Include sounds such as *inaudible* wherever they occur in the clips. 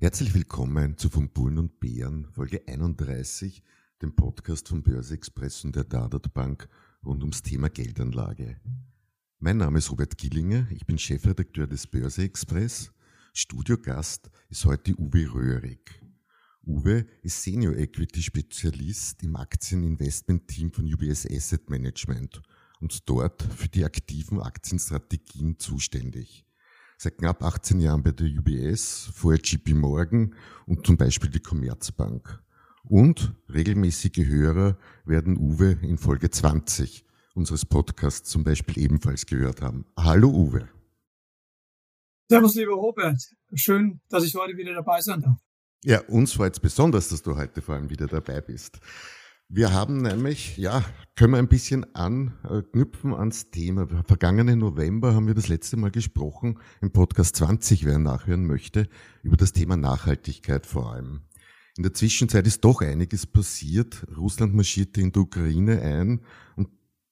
Herzlich willkommen zu Von Bullen und Bären, Folge 31, dem Podcast von Börse Express und der Dadat Bank rund ums Thema Geldanlage. Mein Name ist Robert Gillinger, ich bin Chefredakteur des Börse Express. Studiogast ist heute Uwe Röhrig. Uwe ist Senior Equity Spezialist im Aktieninvestment-Team von UBS Asset Management und dort für die aktiven Aktienstrategien zuständig seit knapp 18 Jahren bei der UBS, vorher JP Morgan und zum Beispiel die Commerzbank. Und regelmäßige Hörer werden Uwe in Folge 20 unseres Podcasts zum Beispiel ebenfalls gehört haben. Hallo Uwe. Servus, lieber Robert. Schön, dass ich heute wieder dabei sein darf. Ja, uns freut es besonders, dass du heute vor allem wieder dabei bist. Wir haben nämlich, ja, können wir ein bisschen anknüpfen ans Thema. Vergangenen November haben wir das letzte Mal gesprochen, im Podcast 20, wer nachhören möchte, über das Thema Nachhaltigkeit vor allem. In der Zwischenzeit ist doch einiges passiert. Russland marschierte in die Ukraine ein und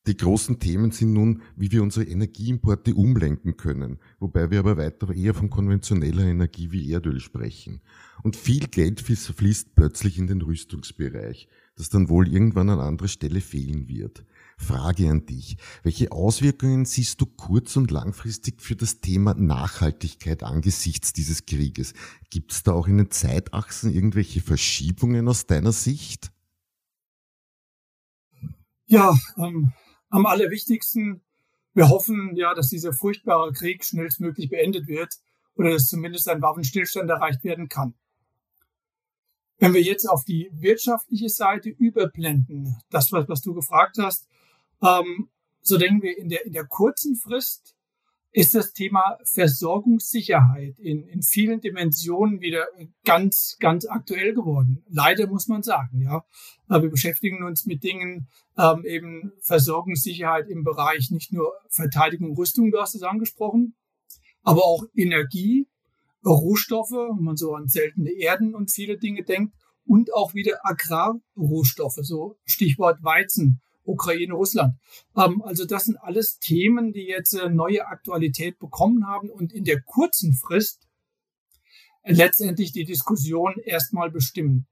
die großen Themen sind nun, wie wir unsere Energieimporte umlenken können, wobei wir aber weiter eher von konventioneller Energie wie Erdöl sprechen. Und viel Geld fließt plötzlich in den Rüstungsbereich das dann wohl irgendwann an anderer Stelle fehlen wird. Frage an dich. Welche Auswirkungen siehst du kurz- und langfristig für das Thema Nachhaltigkeit angesichts dieses Krieges? Gibt es da auch in den Zeitachsen irgendwelche Verschiebungen aus deiner Sicht? Ja, ähm, am allerwichtigsten, wir hoffen ja, dass dieser furchtbare Krieg schnellstmöglich beendet wird oder dass zumindest ein Waffenstillstand erreicht werden kann. Wenn wir jetzt auf die wirtschaftliche Seite überblenden, das, was, was du gefragt hast, ähm, so denken wir in der, in der kurzen Frist ist das Thema Versorgungssicherheit in, in vielen Dimensionen wieder ganz, ganz aktuell geworden. Leider muss man sagen, ja. Wir beschäftigen uns mit Dingen, ähm, eben Versorgungssicherheit im Bereich nicht nur Verteidigung, Rüstung, du hast es angesprochen, aber auch Energie, Rohstoffe, wenn man so an seltene Erden und viele Dinge denkt, und auch wieder Agrarrohstoffe, so Stichwort Weizen, Ukraine, Russland. Ähm, also das sind alles Themen, die jetzt äh, neue Aktualität bekommen haben und in der kurzen Frist letztendlich die Diskussion erstmal bestimmen.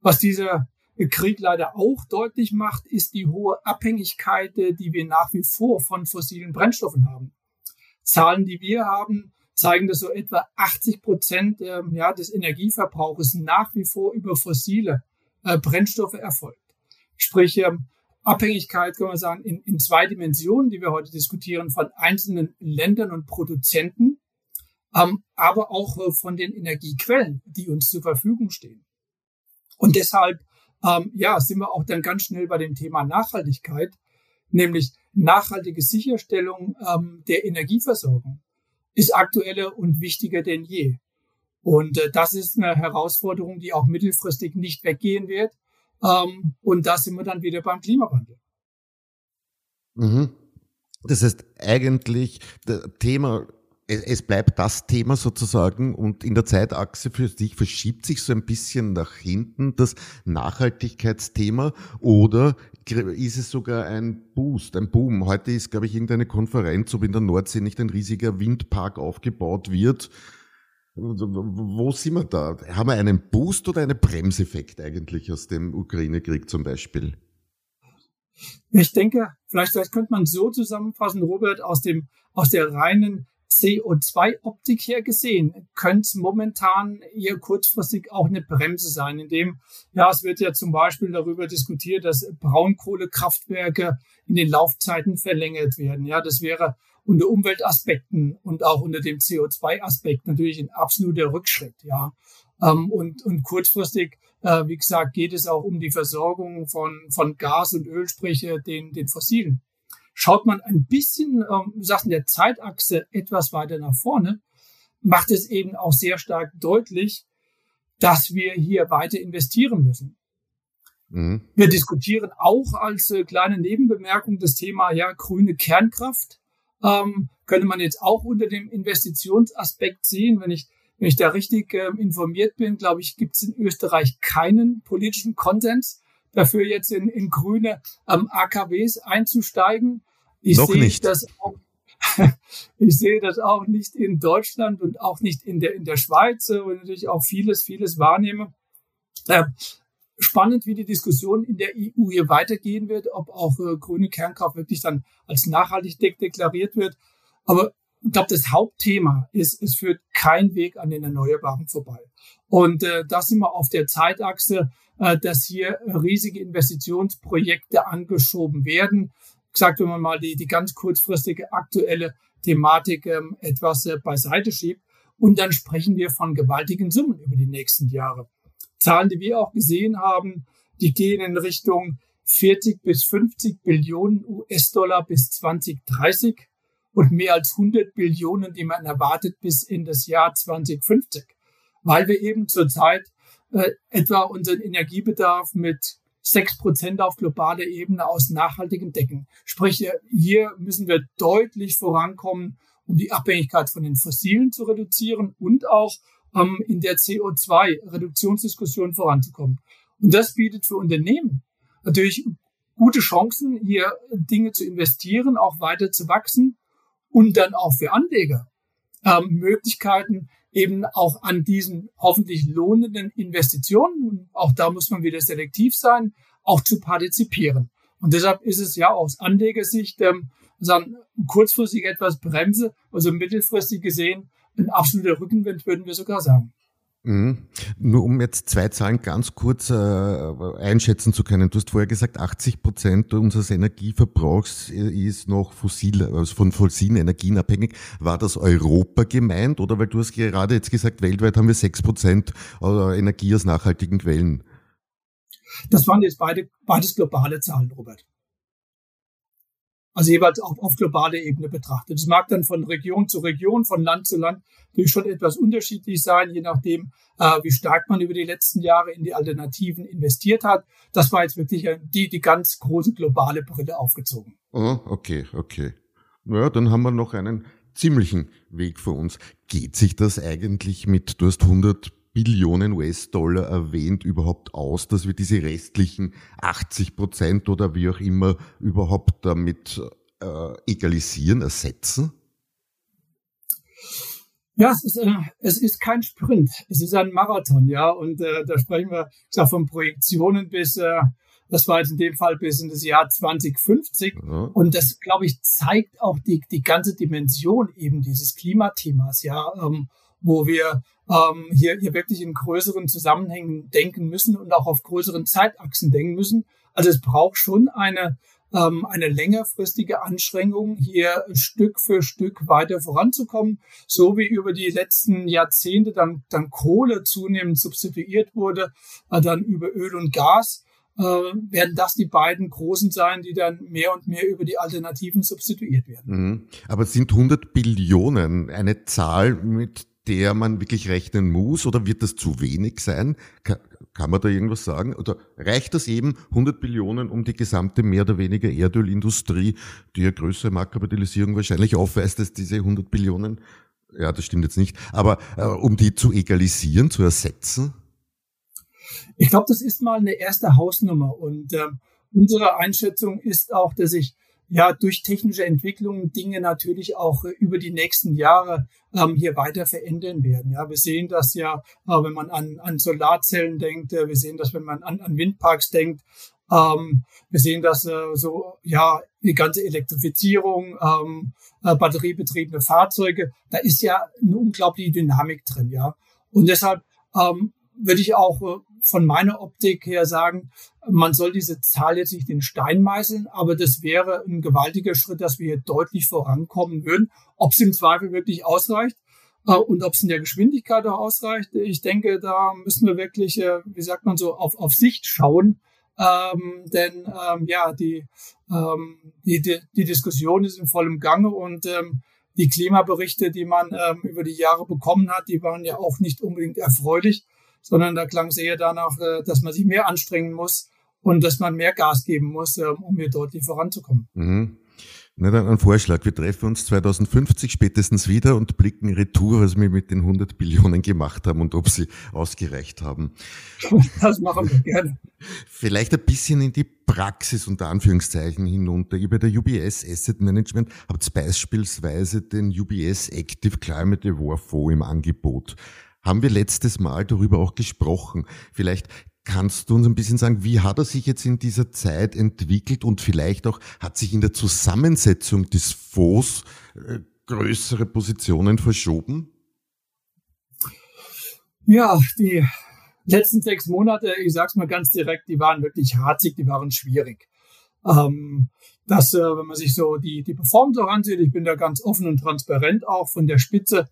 Was dieser Krieg leider auch deutlich macht, ist die hohe Abhängigkeit, äh, die wir nach wie vor von fossilen Brennstoffen haben. Zahlen, die wir haben, zeigen, dass so etwa 80 Prozent äh, ja, des Energieverbrauches nach wie vor über fossile äh, Brennstoffe erfolgt. Sprich, ähm, Abhängigkeit, kann man sagen, in, in zwei Dimensionen, die wir heute diskutieren, von einzelnen Ländern und Produzenten, ähm, aber auch äh, von den Energiequellen, die uns zur Verfügung stehen. Und deshalb, ähm, ja, sind wir auch dann ganz schnell bei dem Thema Nachhaltigkeit, nämlich nachhaltige Sicherstellung ähm, der Energieversorgung ist aktueller und wichtiger denn je. Und äh, das ist eine Herausforderung, die auch mittelfristig nicht weggehen wird. Ähm, und da sind wir dann wieder beim Klimawandel. Mhm. Das heißt eigentlich, das Thema, es bleibt das Thema sozusagen und in der Zeitachse für sich verschiebt sich so ein bisschen nach hinten das Nachhaltigkeitsthema oder ist es sogar ein Boost, ein Boom. Heute ist, glaube ich, irgendeine Konferenz, ob in der Nordsee nicht ein riesiger Windpark aufgebaut wird. Wo sind wir da? Haben wir einen Boost oder einen Bremseffekt eigentlich aus dem Ukraine-Krieg zum Beispiel? Ich denke, vielleicht, vielleicht könnte man so zusammenfassen, Robert, aus dem, aus der reinen CO2-Optik her gesehen, könnte momentan eher kurzfristig auch eine Bremse sein, indem, ja, es wird ja zum Beispiel darüber diskutiert, dass Braunkohlekraftwerke in den Laufzeiten verlängert werden. Ja, das wäre unter Umweltaspekten und auch unter dem CO2-Aspekt natürlich ein absoluter Rückschritt. Ja, ähm, und, und kurzfristig, äh, wie gesagt, geht es auch um die Versorgung von, von Gas und Öl, sprich den, den fossilen Schaut man ein bisschen, ähm, in der Zeitachse etwas weiter nach vorne, macht es eben auch sehr stark deutlich, dass wir hier weiter investieren müssen. Mhm. Wir diskutieren auch als äh, kleine Nebenbemerkung das Thema ja grüne Kernkraft. Ähm, könnte man jetzt auch unter dem Investitionsaspekt sehen. Wenn ich, wenn ich da richtig äh, informiert bin, glaube ich, gibt es in Österreich keinen politischen Konsens dafür, jetzt in, in grüne ähm, AKWs einzusteigen. Ich Noch sehe nicht. das auch *laughs* ich sehe das auch nicht in Deutschland und auch nicht in der, in der Schweiz, wo ich natürlich auch vieles, vieles wahrnehme. Äh, spannend, wie die Diskussion in der EU hier weitergehen wird, ob auch äh, grüne Kernkraft wirklich dann als nachhaltig de deklariert wird. Aber ich glaube, das Hauptthema ist, es führt kein Weg an den Erneuerbaren vorbei. Und äh, da sind wir auf der Zeitachse, äh, dass hier riesige Investitionsprojekte angeschoben werden. Gesagt, wenn man mal die, die ganz kurzfristige aktuelle Thematik ähm, etwas äh, beiseite schiebt. Und dann sprechen wir von gewaltigen Summen über die nächsten Jahre. Zahlen, die wir auch gesehen haben, die gehen in Richtung 40 bis 50 Billionen US-Dollar bis 2030 und mehr als 100 Billionen, die man erwartet bis in das Jahr 2050, weil wir eben zurzeit äh, etwa unseren Energiebedarf mit 6 Prozent auf globaler Ebene aus nachhaltigem decken. Sprich, hier müssen wir deutlich vorankommen, um die Abhängigkeit von den Fossilen zu reduzieren und auch ähm, in der CO2-Reduktionsdiskussion voranzukommen. Und das bietet für Unternehmen natürlich gute Chancen, hier Dinge zu investieren, auch weiter zu wachsen und dann auch für Anleger ähm, Möglichkeiten, eben auch an diesen hoffentlich lohnenden Investitionen, auch da muss man wieder selektiv sein, auch zu partizipieren. Und deshalb ist es ja aus Anlegersicht ähm, sagen, kurzfristig etwas Bremse, also mittelfristig gesehen ein absoluter Rückenwind, würden wir sogar sagen. Mhm. Nur um jetzt zwei Zahlen ganz kurz äh, einschätzen zu können. Du hast vorher gesagt, 80 Prozent unseres Energieverbrauchs ist noch fossil, also von fossilen Energien abhängig. War das Europa gemeint oder weil du hast gerade jetzt gesagt, weltweit haben wir sechs Prozent äh, Energie aus nachhaltigen Quellen? Das waren jetzt beide, beides globale Zahlen, Robert. Also jeweils auf, auf globaler Ebene betrachtet. Es mag dann von Region zu Region, von Land zu Land natürlich schon etwas unterschiedlich sein, je nachdem, äh, wie stark man über die letzten Jahre in die Alternativen investiert hat. Das war jetzt wirklich die, die ganz große globale Brille aufgezogen. Oh, okay, okay. Naja, dann haben wir noch einen ziemlichen Weg vor uns. Geht sich das eigentlich mit, du hast 100 Billionen US-Dollar erwähnt, überhaupt aus, dass wir diese restlichen 80 Prozent oder wie auch immer überhaupt damit äh, egalisieren, ersetzen? Ja, es ist, äh, es ist kein Sprint, es ist ein Marathon, ja. Und äh, da sprechen wir sag, von Projektionen bis, äh, das war jetzt in dem Fall bis in das Jahr 2050. Ja. Und das, glaube ich, zeigt auch die, die ganze Dimension eben dieses Klimathemas, ja, ähm, wo wir ähm, hier, hier wirklich in größeren Zusammenhängen denken müssen und auch auf größeren Zeitachsen denken müssen. Also es braucht schon eine, ähm, eine längerfristige Anstrengung, hier Stück für Stück weiter voranzukommen, so wie über die letzten Jahrzehnte dann, dann Kohle zunehmend substituiert wurde, äh, dann über Öl und Gas. Äh, werden das die beiden großen sein, die dann mehr und mehr über die Alternativen substituiert werden. Mhm. Aber sind 100 Billionen eine Zahl, mit der man wirklich rechnen muss oder wird das zu wenig sein? Kann, man da irgendwas sagen? Oder reicht das eben 100 Billionen, um die gesamte mehr oder weniger Erdölindustrie, die ja größere Marktkapitalisierung wahrscheinlich aufweist als diese 100 Billionen? Ja, das stimmt jetzt nicht. Aber äh, um die zu egalisieren, zu ersetzen? Ich glaube, das ist mal eine erste Hausnummer. Und äh, unsere Einschätzung ist auch, dass ich ja durch technische Entwicklungen Dinge natürlich auch äh, über die nächsten Jahre ähm, hier weiter verändern werden. Ja, wir sehen das ja, äh, wenn man an, an Solarzellen denkt, äh, wir sehen das, wenn man an, an Windparks denkt, ähm, wir sehen das äh, so, ja, die ganze Elektrifizierung, ähm, äh, batteriebetriebene Fahrzeuge, da ist ja eine unglaubliche Dynamik drin, ja. Und deshalb ähm, würde ich auch von meiner Optik her sagen, man soll diese Zahl jetzt nicht in Stein meißeln, aber das wäre ein gewaltiger Schritt, dass wir hier deutlich vorankommen würden. Ob es im Zweifel wirklich ausreicht äh, und ob es in der Geschwindigkeit auch ausreicht, ich denke, da müssen wir wirklich, äh, wie sagt man so, auf, auf Sicht schauen. Ähm, denn ähm, ja, die, ähm, die, die, die Diskussion ist in vollem Gange und ähm, die Klimaberichte, die man ähm, über die Jahre bekommen hat, die waren ja auch nicht unbedingt erfreulich. Sondern da klang es eher danach, äh, dass man sich mehr anstrengen muss und dass man mehr Gas geben muss, äh, um hier deutlich voranzukommen. Mhm. Na dann ein Vorschlag. Wir treffen uns 2050 spätestens wieder und blicken retour, was wir mit den 100 Billionen gemacht haben und ob sie ausgereicht haben. Das machen wir gerne. Vielleicht ein bisschen in die Praxis unter Anführungszeichen hinunter. Ihr bei der UBS Asset Management habt beispielsweise den UBS Active Climate Award Fonds im Angebot. Haben wir letztes Mal darüber auch gesprochen. Vielleicht Kannst du uns ein bisschen sagen, wie hat er sich jetzt in dieser Zeit entwickelt und vielleicht auch hat sich in der Zusammensetzung des Fonds äh, größere Positionen verschoben? Ja, die letzten sechs Monate, ich sag's mal ganz direkt, die waren wirklich harzig, die waren schwierig. Ähm, das, äh, wenn man sich so die, die Performance auch ansieht, ich bin da ganz offen und transparent auch von der Spitze,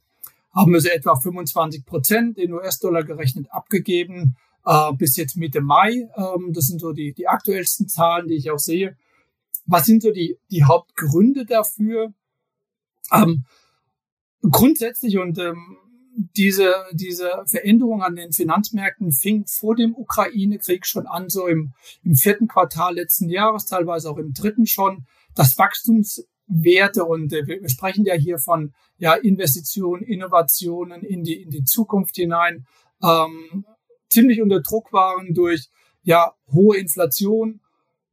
haben wir so etwa 25 Prozent in US-Dollar gerechnet abgegeben äh, bis jetzt Mitte Mai. Ähm, das sind so die, die aktuellsten Zahlen, die ich auch sehe. Was sind so die, die Hauptgründe dafür? Ähm, grundsätzlich und ähm, diese, diese Veränderung an den Finanzmärkten fing vor dem Ukraine-Krieg schon an, so im, im vierten Quartal letzten Jahres, teilweise auch im dritten schon. Das Wachstumswerte und äh, wir sprechen ja hier von ja, Investitionen, Innovationen in die, in die Zukunft hinein, ähm, ziemlich unter Druck waren durch ja hohe Inflation,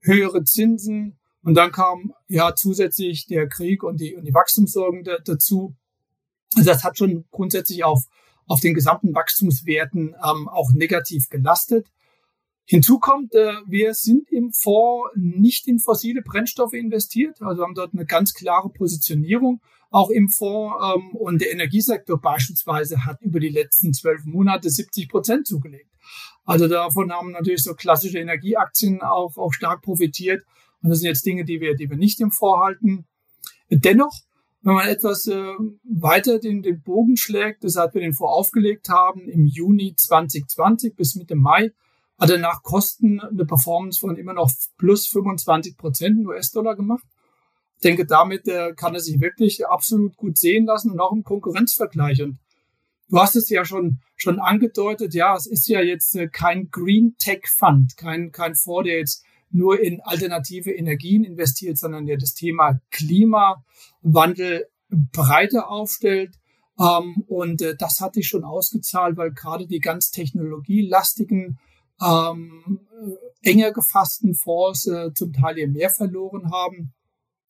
höhere Zinsen und dann kam ja zusätzlich der Krieg und die, und die Wachstumssorgen da, dazu. Also das hat schon grundsätzlich auf, auf den gesamten Wachstumswerten ähm, auch negativ gelastet. Hinzu kommt, äh, wir sind im Fonds nicht in fossile Brennstoffe investiert, also haben dort eine ganz klare Positionierung auch im Fonds. Ähm, und der Energiesektor beispielsweise hat über die letzten zwölf Monate 70 Prozent zugelegt. Also davon haben natürlich so klassische Energieaktien auch, auch stark profitiert. Und das sind jetzt Dinge, die wir, die wir nicht im Fonds halten. Dennoch, wenn man etwas äh, weiter den, den Bogen schlägt, weshalb wir den Fonds aufgelegt haben, im Juni 2020 bis Mitte Mai, hat er nach Kosten eine Performance von immer noch plus 25 Prozent in US-Dollar gemacht. Ich denke, damit äh, kann er sich wirklich absolut gut sehen lassen und auch im Konkurrenzvergleich. Und du hast es ja schon, schon angedeutet, ja, es ist ja jetzt äh, kein Green Tech Fund, kein, kein Fonds, der jetzt nur in alternative Energien investiert, sondern der das Thema Klimawandel breiter aufstellt. Ähm, und äh, das hat sich schon ausgezahlt, weil gerade die ganz technologielastigen, ähm, äh, enger gefassten Fonds äh, zum Teil ihr mehr verloren haben.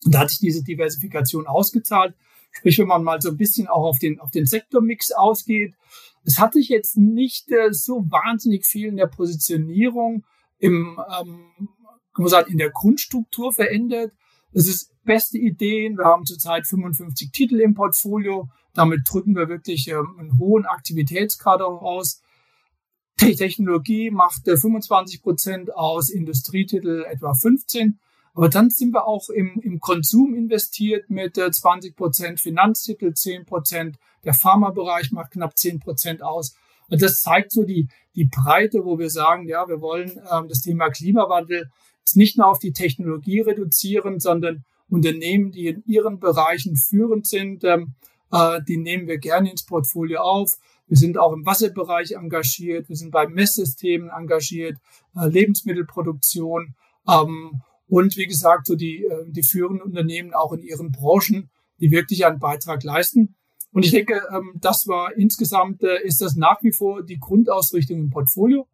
Und da hat sich diese Diversifikation ausgezahlt. Sprich, wenn man mal so ein bisschen auch auf den, auf den Sektormix ausgeht. Es hat sich jetzt nicht äh, so wahnsinnig viel in der Positionierung im, ähm, kann man sagen, in der Grundstruktur verändert. Es ist beste Ideen. Wir haben zurzeit 55 Titel im Portfolio. Damit drücken wir wirklich ähm, einen hohen Aktivitätsgrad aus. Technologie macht äh, 25 Prozent aus, Industrietitel etwa 15. Aber dann sind wir auch im, im Konsum investiert mit äh, 20 Prozent Finanztitel, 10 Prozent. Der Pharmabereich macht knapp 10 Prozent aus. Und das zeigt so die, die Breite, wo wir sagen, ja, wir wollen ähm, das Thema Klimawandel jetzt nicht nur auf die Technologie reduzieren, sondern Unternehmen, die in ihren Bereichen führend sind, ähm, äh, die nehmen wir gerne ins Portfolio auf. Wir sind auch im Wasserbereich engagiert, wir sind bei Messsystemen engagiert, äh, Lebensmittelproduktion. Ähm, und wie gesagt, so die, äh, die führenden Unternehmen auch in ihren Branchen, die wirklich einen Beitrag leisten. Und ich denke, ähm, das war insgesamt, äh, ist das nach wie vor die Grundausrichtung im Portfolio.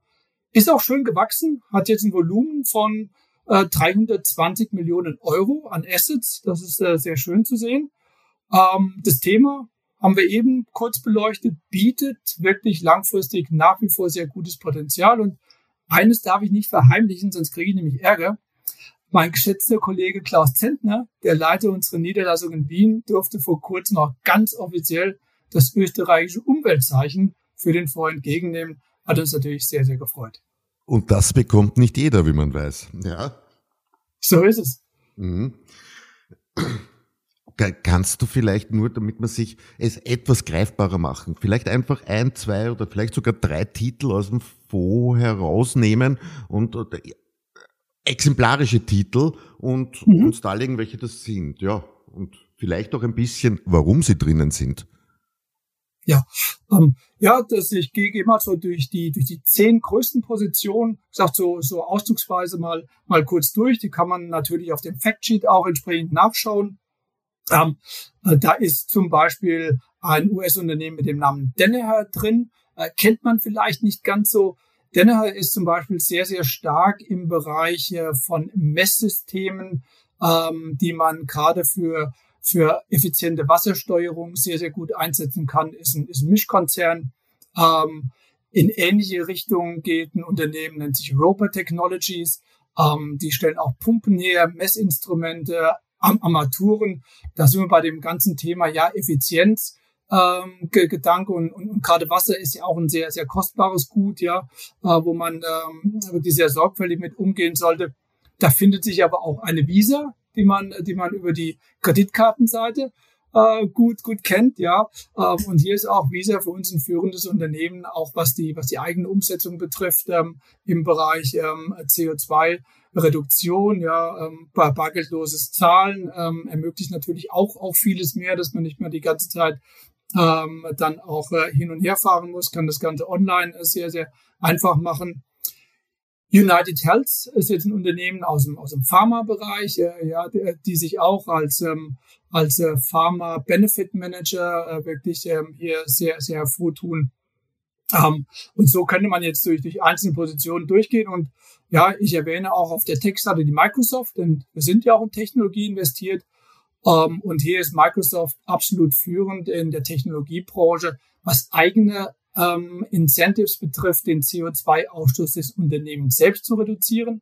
Ist auch schön gewachsen, hat jetzt ein Volumen von 320 äh, Millionen Euro an Assets. Das ist sehr schön zu sehen. Ähm, das Thema haben wir eben kurz beleuchtet, bietet wirklich langfristig nach wie vor sehr gutes Potenzial. Und eines darf ich nicht verheimlichen, sonst kriege ich nämlich Ärger. Mein geschätzter Kollege Klaus Zentner, der Leiter unserer Niederlassung in Wien, durfte vor kurzem auch ganz offiziell das österreichische Umweltzeichen für den Fonds entgegennehmen. Hat uns natürlich sehr, sehr gefreut. Und das bekommt nicht jeder, wie man weiß. Ja. So ist es. Mhm. Kannst du vielleicht nur, damit man sich es etwas greifbarer machen, vielleicht einfach ein, zwei oder vielleicht sogar drei Titel aus dem Fonds herausnehmen und exemplarische Titel und mhm. uns darlegen, welche das sind. Ja, und vielleicht auch ein bisschen, warum sie drinnen sind. Ja, ähm, ja, das, ich gehe, mal so durch die, durch die zehn größten Positionen, gesagt so, so ausdrucksweise mal, mal kurz durch. Die kann man natürlich auf dem Factsheet auch entsprechend nachschauen. Ähm, äh, da ist zum Beispiel ein US-Unternehmen mit dem Namen Danaher drin. Äh, kennt man vielleicht nicht ganz so. Danaher ist zum Beispiel sehr, sehr stark im Bereich äh, von Messsystemen, ähm, die man gerade für für effiziente Wassersteuerung sehr, sehr gut einsetzen kann, ist ein, ist ein Mischkonzern. Ähm, in ähnliche Richtungen geht ein Unternehmen, nennt sich Roper Technologies. Ähm, die stellen auch Pumpen her, Messinstrumente, Am Armaturen. Da sind wir bei dem ganzen Thema ja Effizienz. Ähm, Gedanke und, und, und gerade Wasser ist ja auch ein sehr, sehr kostbares Gut, ja, äh, wo man ähm, wirklich sehr sorgfältig mit umgehen sollte. Da findet sich aber auch eine Visa, die man, die man über die Kreditkartenseite äh, gut, gut kennt, ja. Ähm, und hier ist auch Visa für uns ein führendes Unternehmen, auch was die, was die eigene Umsetzung betrifft, ähm, im Bereich ähm, CO2 Reduktion, ja, ähm, bargeldloses Zahlen ähm, ermöglicht natürlich auch, auch vieles mehr, dass man nicht mehr die ganze Zeit ähm, dann auch äh, hin und her fahren muss, kann das Ganze online sehr, sehr einfach machen. United Health ist jetzt ein Unternehmen aus dem, aus dem Pharma-Bereich, äh, ja, die, die, sich auch als, ähm, als äh, Pharma Benefit Manager äh, wirklich ähm, hier sehr, sehr hervortun. Ähm, und so könnte man jetzt durch, durch einzelne Positionen durchgehen. Und ja, ich erwähne auch auf der Tech-Seite die Microsoft, denn wir sind ja auch in Technologie investiert. Ähm, und hier ist Microsoft absolut führend in der Technologiebranche, was eigene ähm, Incentives betrifft, den CO2-Ausstoß des Unternehmens selbst zu reduzieren,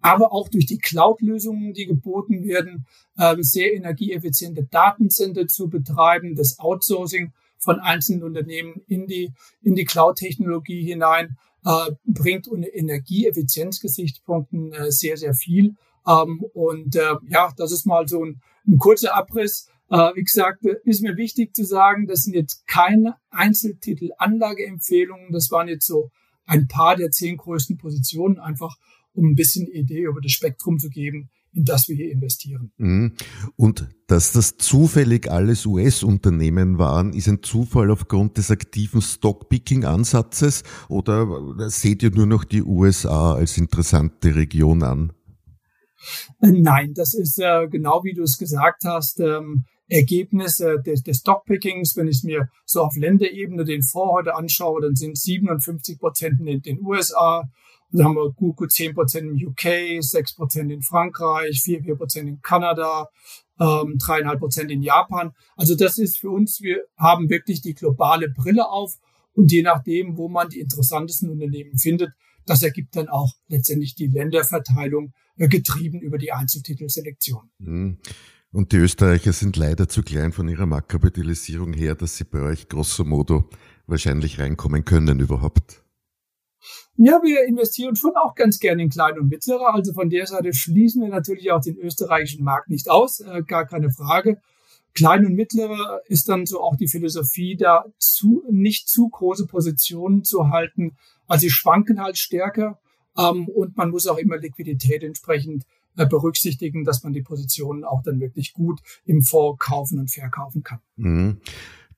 aber auch durch die Cloud-Lösungen, die geboten werden, ähm, sehr energieeffiziente Datencenter zu betreiben, das Outsourcing von einzelnen Unternehmen in die, in die Cloud-Technologie hinein, äh, bringt unter Energieeffizienzgesichtspunkten äh, sehr, sehr viel. Ähm, und äh, ja, das ist mal so ein, ein kurzer Abriss äh, wie gesagt, ist mir wichtig zu sagen, das sind jetzt keine Einzeltitel-Anlageempfehlungen. Das waren jetzt so ein paar der zehn größten Positionen, einfach um ein bisschen Idee über das Spektrum zu geben, in das wir hier investieren. Mhm. Und dass das zufällig alles US-Unternehmen waren, ist ein Zufall aufgrund des aktiven Stockpicking-Ansatzes oder seht ihr nur noch die USA als interessante Region an? Äh, nein, das ist äh, genau wie du es gesagt hast. Ähm, Ergebnisse des, des Stockpickings, wenn ich mir so auf Länderebene den Fonds heute anschaue, dann sind 57 Prozent in den USA, dann haben wir gut, gut 10 Prozent im UK, 6 Prozent in Frankreich, 4, 4 Prozent in Kanada, ähm, 3,5 Prozent in Japan. Also das ist für uns, wir haben wirklich die globale Brille auf und je nachdem, wo man die interessantesten Unternehmen findet, das ergibt dann auch letztendlich die Länderverteilung, äh, getrieben über die Einzeltitelselektion. Mhm. Und die Österreicher sind leider zu klein von ihrer Marktkapitalisierung her, dass sie bei euch grosso modo wahrscheinlich reinkommen können überhaupt. Ja, wir investieren schon auch ganz gerne in kleine und mittlere. Also von der Seite schließen wir natürlich auch den österreichischen Markt nicht aus, äh, gar keine Frage. Klein und mittlere ist dann so auch die Philosophie, da zu, nicht zu große Positionen zu halten. Also sie schwanken halt stärker ähm, und man muss auch immer Liquidität entsprechend berücksichtigen, dass man die Positionen auch dann wirklich gut im Fonds kaufen und verkaufen kann. Mhm.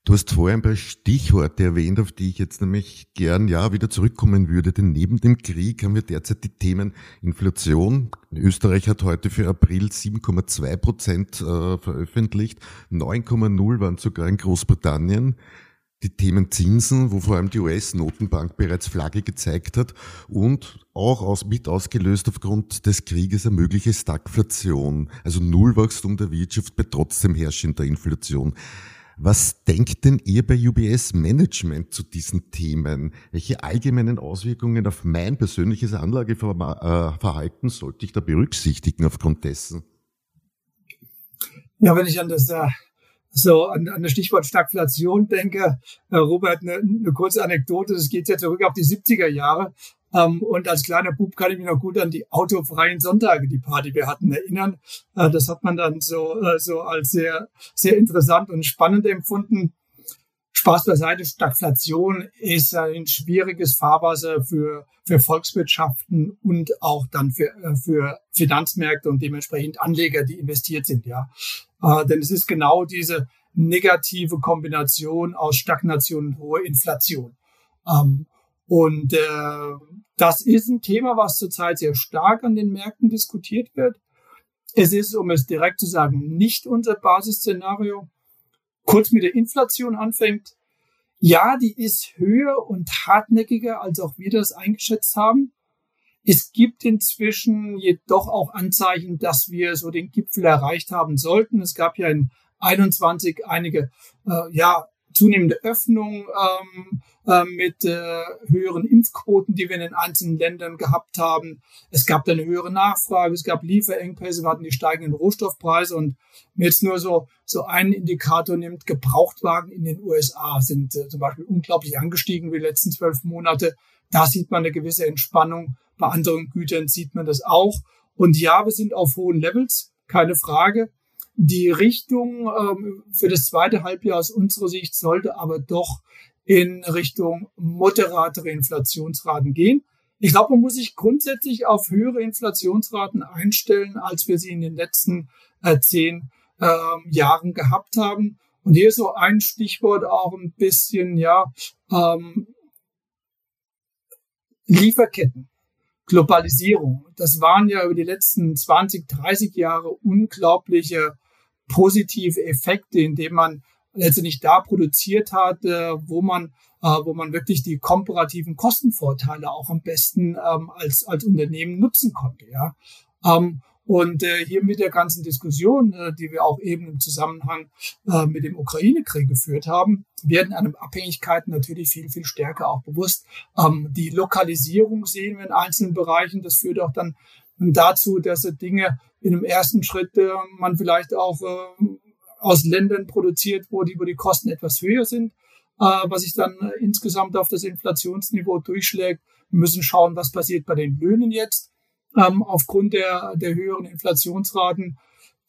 Du hast vorher ein paar Stichworte erwähnt, auf die ich jetzt nämlich gern ja wieder zurückkommen würde. Denn neben dem Krieg haben wir derzeit die Themen Inflation. Österreich hat heute für April 7,2 Prozent äh, veröffentlicht. 9,0 waren sogar in Großbritannien die Themen Zinsen, wo vor allem die US-Notenbank bereits Flagge gezeigt hat und auch aus, mit ausgelöst aufgrund des Krieges eine mögliche Stagflation, also Nullwachstum der Wirtschaft bei trotzdem herrschender Inflation. Was denkt denn ihr bei UBS Management zu diesen Themen? Welche allgemeinen Auswirkungen auf mein persönliches Anlageverhalten sollte ich da berücksichtigen aufgrund dessen? Ja, wenn ich an das äh, so an, an das Stichwort Stagflation denke, äh, Robert, eine, eine kurze Anekdote, das geht ja zurück auf die 70er Jahre. Ähm, und als kleiner Bub kann ich mich noch gut an die autofreien Sonntage, die Party wir hatten, erinnern. Äh, das hat man dann so, äh, so als sehr, sehr interessant und spannend empfunden. Spaß beiseite, Stagflation ist ein schwieriges Fahrwasser für, für Volkswirtschaften und auch dann für, äh, für Finanzmärkte und dementsprechend Anleger, die investiert sind, ja. Äh, denn es ist genau diese negative Kombination aus Stagnation und hoher Inflation. Ähm, und äh, das ist ein Thema, was zurzeit sehr stark an den Märkten diskutiert wird. Es ist, um es direkt zu sagen, nicht unser Basisszenario. Kurz mit der Inflation anfängt. Ja, die ist höher und hartnäckiger, als auch wir das eingeschätzt haben. Es gibt inzwischen jedoch auch Anzeichen, dass wir so den Gipfel erreicht haben sollten. Es gab ja in 21 einige äh, ja zunehmende Öffnung ähm, äh, mit äh, höheren Impfquoten, die wir in den einzelnen Ländern gehabt haben. Es gab dann eine höhere Nachfrage, es gab Lieferengpässe, wir hatten die steigenden Rohstoffpreise und wenn jetzt nur so so einen Indikator nimmt, Gebrauchtwagen in den USA sind äh, zum Beispiel unglaublich angestiegen wie die letzten zwölf Monate. Da sieht man eine gewisse Entspannung. Bei anderen Gütern sieht man das auch. Und ja, wir sind auf hohen Levels, keine Frage. Die Richtung ähm, für das zweite Halbjahr aus unserer Sicht sollte aber doch in Richtung moderatere Inflationsraten gehen. Ich glaube, man muss sich grundsätzlich auf höhere Inflationsraten einstellen, als wir sie in den letzten äh, zehn äh, Jahren gehabt haben. Und hier ist so ein Stichwort auch ein bisschen, ja, ähm, Lieferketten. Globalisierung. Das waren ja über die letzten 20, 30 Jahre unglaubliche positive Effekte, indem man letztendlich da produziert hat, wo man äh, wo man wirklich die komparativen Kostenvorteile auch am besten ähm, als als Unternehmen nutzen konnte. Ja. Und äh, hier mit der ganzen Diskussion, äh, die wir auch eben im Zusammenhang äh, mit dem Ukraine-Krieg geführt haben, werden einem Abhängigkeiten natürlich viel, viel stärker auch bewusst. Ähm, die Lokalisierung sehen wir in einzelnen Bereichen. Das führt auch dann dazu, dass Dinge in einem ersten Schritt äh, man vielleicht auch äh, aus Ländern produziert, wo die, wo die Kosten etwas höher sind, äh, was sich dann äh, insgesamt auf das Inflationsniveau durchschlägt. Wir müssen schauen, was passiert bei den Löhnen jetzt ähm, aufgrund der, der höheren Inflationsraten.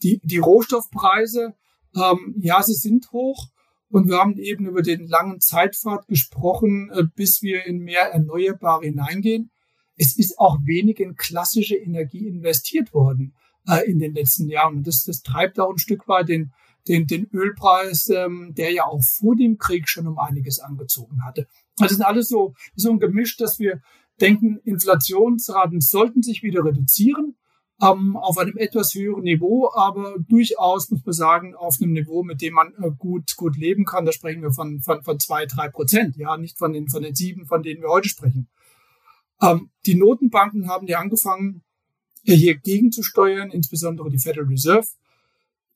Die, die Rohstoffpreise, ähm, ja, sie sind hoch. Und wir haben eben über den langen Zeitpfad gesprochen, äh, bis wir in mehr Erneuerbare hineingehen. Es ist auch wenig in klassische Energie investiert worden äh, in den letzten Jahren. Und das, das treibt auch ein Stück weit den, den, den Ölpreis, ähm, der ja auch vor dem Krieg schon um einiges angezogen hatte. Also das ist alles so, so ein Gemisch, dass wir denken, Inflationsraten sollten sich wieder reduzieren ähm, auf einem etwas höheren Niveau, aber durchaus, muss man sagen, auf einem Niveau, mit dem man äh, gut, gut leben kann. Da sprechen wir von, von, von zwei, drei Prozent, ja, nicht von den, von den sieben, von denen wir heute sprechen. Ähm, die Notenbanken haben ja angefangen, hier gegenzusteuern, insbesondere die Federal Reserve.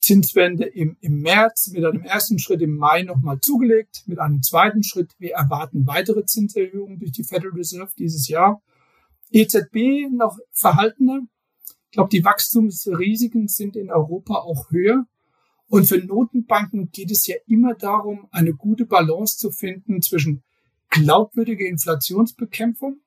Zinswende im, im März mit einem ersten Schritt im Mai nochmal zugelegt, mit einem zweiten Schritt. Wir erwarten weitere Zinserhöhungen durch die Federal Reserve dieses Jahr. EZB noch verhaltener. Ich glaube, die Wachstumsrisiken sind in Europa auch höher. Und für Notenbanken geht es ja immer darum, eine gute Balance zu finden zwischen glaubwürdiger Inflationsbekämpfung,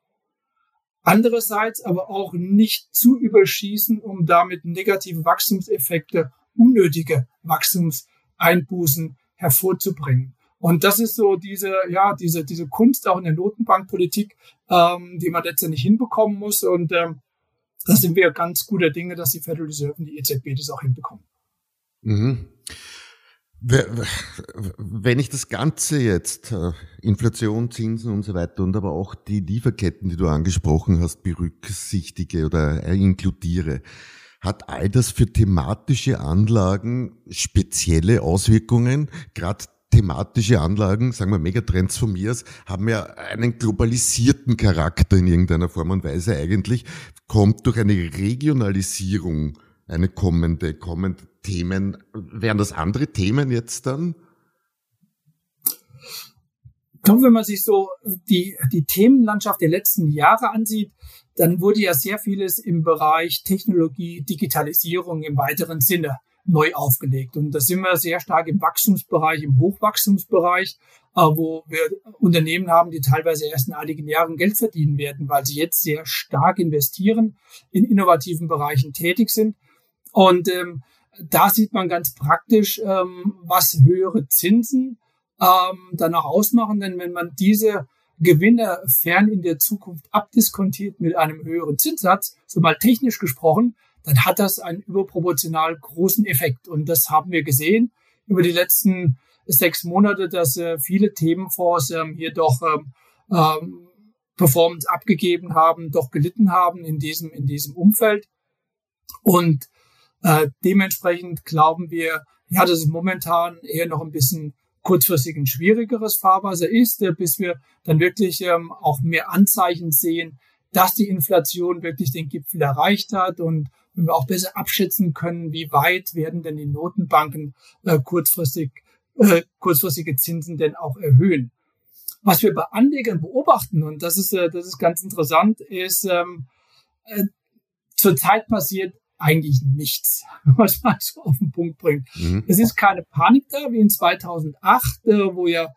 andererseits aber auch nicht zu überschießen, um damit negative Wachstumseffekte unnötige Wachstumseinbußen hervorzubringen. Und das ist so diese, ja, diese, diese Kunst auch in der Notenbankpolitik, ähm, die man letztendlich hinbekommen muss. Und ähm, da sind wir ganz guter Dinge, dass die Federal Reserve und die EZB das auch hinbekommen. Mhm. Wenn ich das Ganze jetzt, äh, Inflation, Zinsen und so weiter und aber auch die Lieferketten, die du angesprochen hast, berücksichtige oder inkludiere, hat all das für thematische Anlagen spezielle Auswirkungen? Gerade thematische Anlagen, sagen wir Megatrends von mir haben ja einen globalisierten Charakter in irgendeiner Form und Weise eigentlich, kommt durch eine Regionalisierung eine kommende, kommende Themen. Wären das andere Themen jetzt dann? Ich glaube, wenn man sich so die, die Themenlandschaft der letzten Jahre ansieht, dann wurde ja sehr vieles im Bereich Technologie, Digitalisierung im weiteren Sinne neu aufgelegt. Und da sind wir sehr stark im Wachstumsbereich, im Hochwachstumsbereich, äh, wo wir Unternehmen haben, die teilweise erst in einigen Jahren Geld verdienen werden, weil sie jetzt sehr stark investieren, in innovativen Bereichen tätig sind. Und ähm, da sieht man ganz praktisch, ähm, was höhere Zinsen ähm, danach ausmachen. Denn wenn man diese Gewinne fern in der Zukunft abdiskontiert mit einem höheren Zinssatz, so mal technisch gesprochen, dann hat das einen überproportional großen Effekt. Und das haben wir gesehen. über die letzten sechs Monate, dass äh, viele Themenfonds ähm, hier doch ähm, ähm, Performance abgegeben haben, doch gelitten haben in diesem, in diesem Umfeld. Und äh, dementsprechend glauben wir, ja, dass es momentan eher noch ein bisschen kurzfristig ein schwierigeres Fahrwasser ist, äh, bis wir dann wirklich ähm, auch mehr Anzeichen sehen, dass die Inflation wirklich den Gipfel erreicht hat und wenn wir auch besser abschätzen können, wie weit werden denn die Notenbanken äh, kurzfristig äh, kurzfristige Zinsen denn auch erhöhen. Was wir bei Anlegern beobachten, und das ist, äh, das ist ganz interessant, ist, ähm, äh, zurzeit passiert eigentlich nichts, *laughs* was man so auf den Punkt bringt. Mhm. Es ist keine Panik da, wie in 2008, äh, wo ja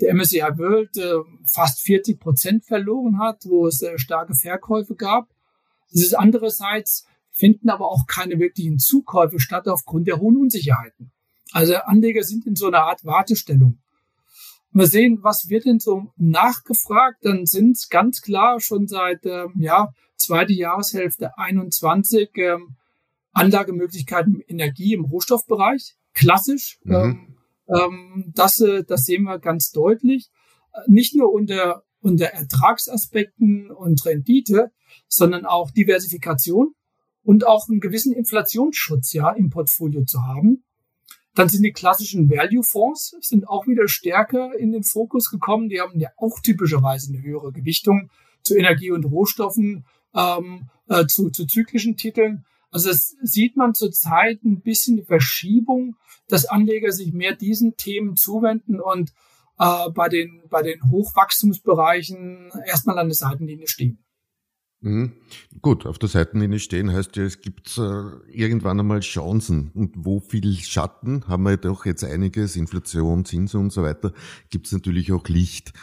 der MSCI World äh, fast 40 Prozent verloren hat, wo es äh, starke Verkäufe gab. Es ist andererseits finden aber auch keine wirklichen Zukäufe statt aufgrund der hohen Unsicherheiten. Also Anleger sind in so einer Art Wartestellung. Wir sehen, was wird denn so nachgefragt? Dann sind es ganz klar schon seit ähm, ja zweite Jahreshälfte 21 ähm, Anlagemöglichkeiten im Energie im Rohstoffbereich. Klassisch. Mhm. Ähm, ähm, das, äh, das sehen wir ganz deutlich. Äh, nicht nur unter, unter Ertragsaspekten und Rendite, sondern auch Diversifikation und auch einen gewissen Inflationsschutz ja im Portfolio zu haben. Dann sind die klassischen Value-Fonds sind auch wieder stärker in den Fokus gekommen. Die haben ja auch typischerweise eine höhere Gewichtung zu Energie und Rohstoffen, ähm, äh, zu, zu zyklischen Titeln. Also es sieht man zurzeit ein bisschen die Verschiebung, dass Anleger sich mehr diesen Themen zuwenden und äh, bei den bei den Hochwachstumsbereichen erstmal an der Seitenlinie stehen. Mhm. Gut, auf der Seitenlinie stehen heißt ja, es gibt äh, irgendwann einmal Chancen. Und wo viel Schatten, haben wir doch jetzt einiges, Inflation, Zinsen und so weiter, gibt es natürlich auch Licht.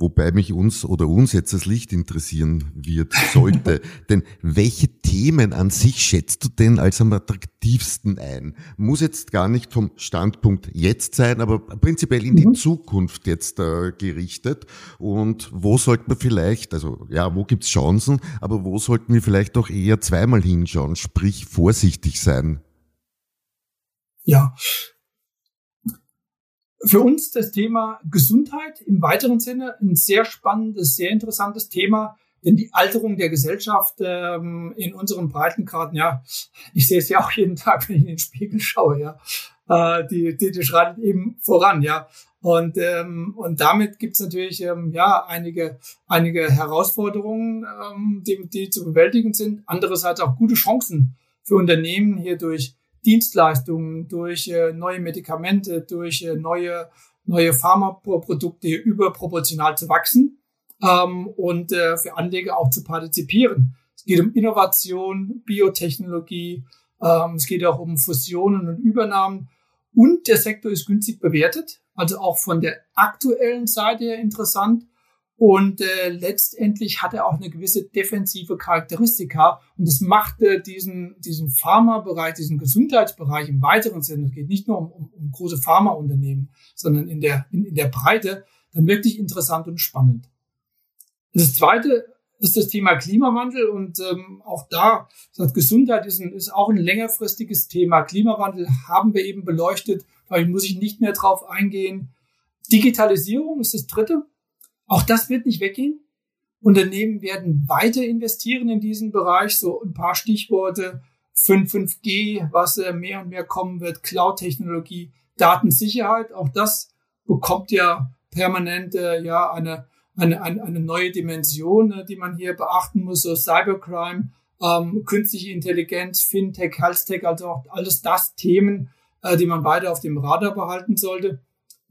Wobei mich uns oder uns jetzt das Licht interessieren wird, sollte. *laughs* denn welche Themen an sich schätzt du denn als am attraktivsten ein? Muss jetzt gar nicht vom Standpunkt jetzt sein, aber prinzipiell in die mhm. Zukunft jetzt äh, gerichtet. Und wo sollte man vielleicht, also ja, wo gibt's Chancen, aber wo sollten wir vielleicht auch eher zweimal hinschauen, sprich vorsichtig sein? Ja, für uns das Thema Gesundheit im weiteren Sinne ein sehr spannendes, sehr interessantes Thema, denn die Alterung der Gesellschaft ähm, in unseren Breitengraden, ja, ich sehe es ja auch jeden Tag, wenn ich in den Spiegel schaue, ja, äh, die, die, die schreitet eben voran, ja. Und, ähm, und damit gibt es natürlich ähm, ja einige, einige Herausforderungen, ähm, die, die zu bewältigen sind. Andererseits auch gute Chancen für Unternehmen hier durch Dienstleistungen, durch äh, neue Medikamente, durch äh, neue, neue Pharmaprodukte überproportional zu wachsen ähm, und äh, für Anleger auch zu partizipieren. Es geht um Innovation, Biotechnologie, ähm, es geht auch um Fusionen und Übernahmen und der Sektor ist günstig bewertet, also auch von der aktuellen Seite her interessant und äh, letztendlich hat er auch eine gewisse defensive Charakteristika. Und das machte diesen, diesen Pharmabereich, diesen Gesundheitsbereich im weiteren Sinne, es geht nicht nur um, um, um große Pharmaunternehmen, sondern in der, in, in der Breite, dann wirklich interessant und spannend. Das zweite ist das Thema Klimawandel und ähm, auch da sagt Gesundheit ist, ein, ist auch ein längerfristiges Thema. Klimawandel haben wir eben beleuchtet, weil muss ich nicht mehr drauf eingehen. Digitalisierung ist das dritte. Auch das wird nicht weggehen. Unternehmen werden weiter investieren in diesen Bereich. So ein paar Stichworte. 5, 5G, was äh, mehr und mehr kommen wird, Cloud-Technologie, Datensicherheit. Auch das bekommt ja permanent äh, ja eine, eine, eine, neue Dimension, äh, die man hier beachten muss. So Cybercrime, ähm, künstliche Intelligenz, Fintech, Healthtech, also auch alles das Themen, äh, die man weiter auf dem Radar behalten sollte.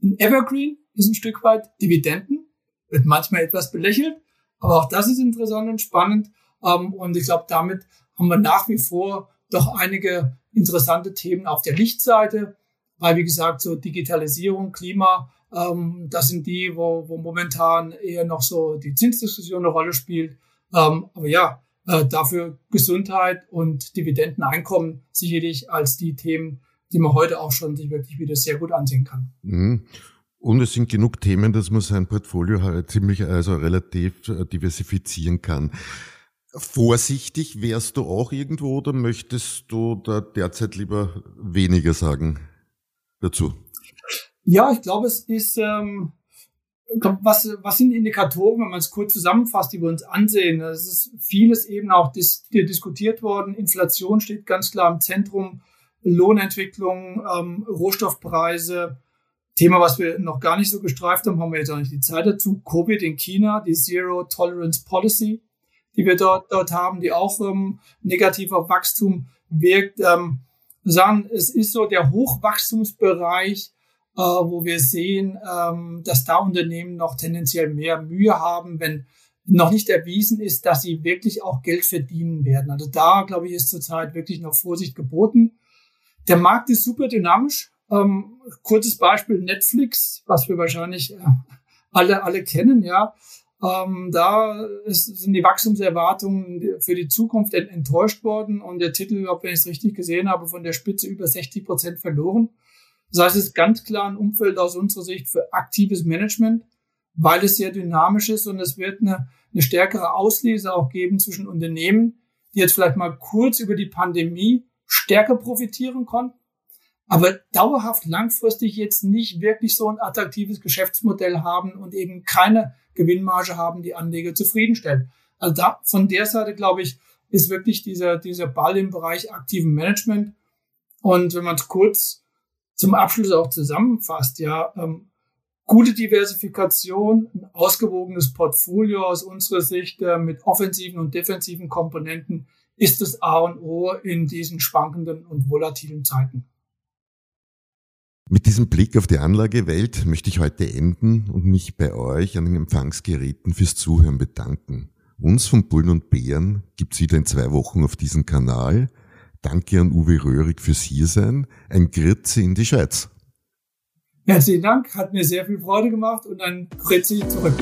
In Evergreen ist ein Stück weit Dividenden *laughs* manchmal etwas belächelt, aber auch das ist interessant und spannend. Ähm, und ich glaube, damit haben wir nach wie vor doch einige interessante Themen auf der Lichtseite, weil wie gesagt, so Digitalisierung, Klima, ähm, das sind die, wo, wo momentan eher noch so die Zinsdiskussion eine Rolle spielt. Ähm, aber ja, äh, dafür Gesundheit und Dividendeneinkommen sicherlich als die Themen, die man heute auch schon sich wirklich wieder sehr gut ansehen kann. Mhm. Und es sind genug Themen, dass man sein Portfolio halt ziemlich, also relativ äh, diversifizieren kann. Vorsichtig wärst du auch irgendwo oder möchtest du da derzeit lieber weniger sagen? dazu? Ja, ich glaube, es ist, ähm, was, was sind die Indikatoren, wenn man es kurz zusammenfasst, die wir uns ansehen? Es ist vieles eben auch dis diskutiert worden. Inflation steht ganz klar im Zentrum, Lohnentwicklung, ähm, Rohstoffpreise. Thema, was wir noch gar nicht so gestreift haben, haben wir jetzt auch nicht die Zeit dazu. Covid in China, die Zero Tolerance Policy, die wir dort, dort haben, die auch ähm, negativ auf Wachstum wirkt. Ähm, sagen, es ist so der Hochwachstumsbereich, äh, wo wir sehen, ähm, dass da Unternehmen noch tendenziell mehr Mühe haben, wenn noch nicht erwiesen ist, dass sie wirklich auch Geld verdienen werden. Also da, glaube ich, ist zurzeit wirklich noch Vorsicht geboten. Der Markt ist super dynamisch. Ähm, kurzes Beispiel Netflix, was wir wahrscheinlich äh, alle, alle kennen, ja. Ähm, da ist, sind die Wachstumserwartungen für die Zukunft enttäuscht worden und der Titel, ob ich es richtig gesehen habe, von der Spitze über 60 Prozent verloren. Das heißt, es ist ganz klar ein Umfeld aus unserer Sicht für aktives Management, weil es sehr dynamisch ist und es wird eine, eine stärkere Auslese auch geben zwischen Unternehmen, die jetzt vielleicht mal kurz über die Pandemie stärker profitieren konnten, aber dauerhaft langfristig jetzt nicht wirklich so ein attraktives Geschäftsmodell haben und eben keine Gewinnmarge haben, die Anleger zufriedenstellt. Also da, von der Seite, glaube ich, ist wirklich dieser, dieser Ball im Bereich aktiven Management. Und wenn man es kurz zum Abschluss auch zusammenfasst, ja, ähm, gute Diversifikation, ein ausgewogenes Portfolio aus unserer Sicht äh, mit offensiven und defensiven Komponenten ist das A und O in diesen schwankenden und volatilen Zeiten. Mit diesem Blick auf die Anlagewelt möchte ich heute enden und mich bei euch an den Empfangsgeräten fürs Zuhören bedanken. Uns von Bullen und Bären gibt's wieder in zwei Wochen auf diesem Kanal. Danke an Uwe Röhrig fürs Hiersein. Ein Grüezi in die Schweiz. Herzlichen Dank, hat mir sehr viel Freude gemacht und ein Grüezi zurück.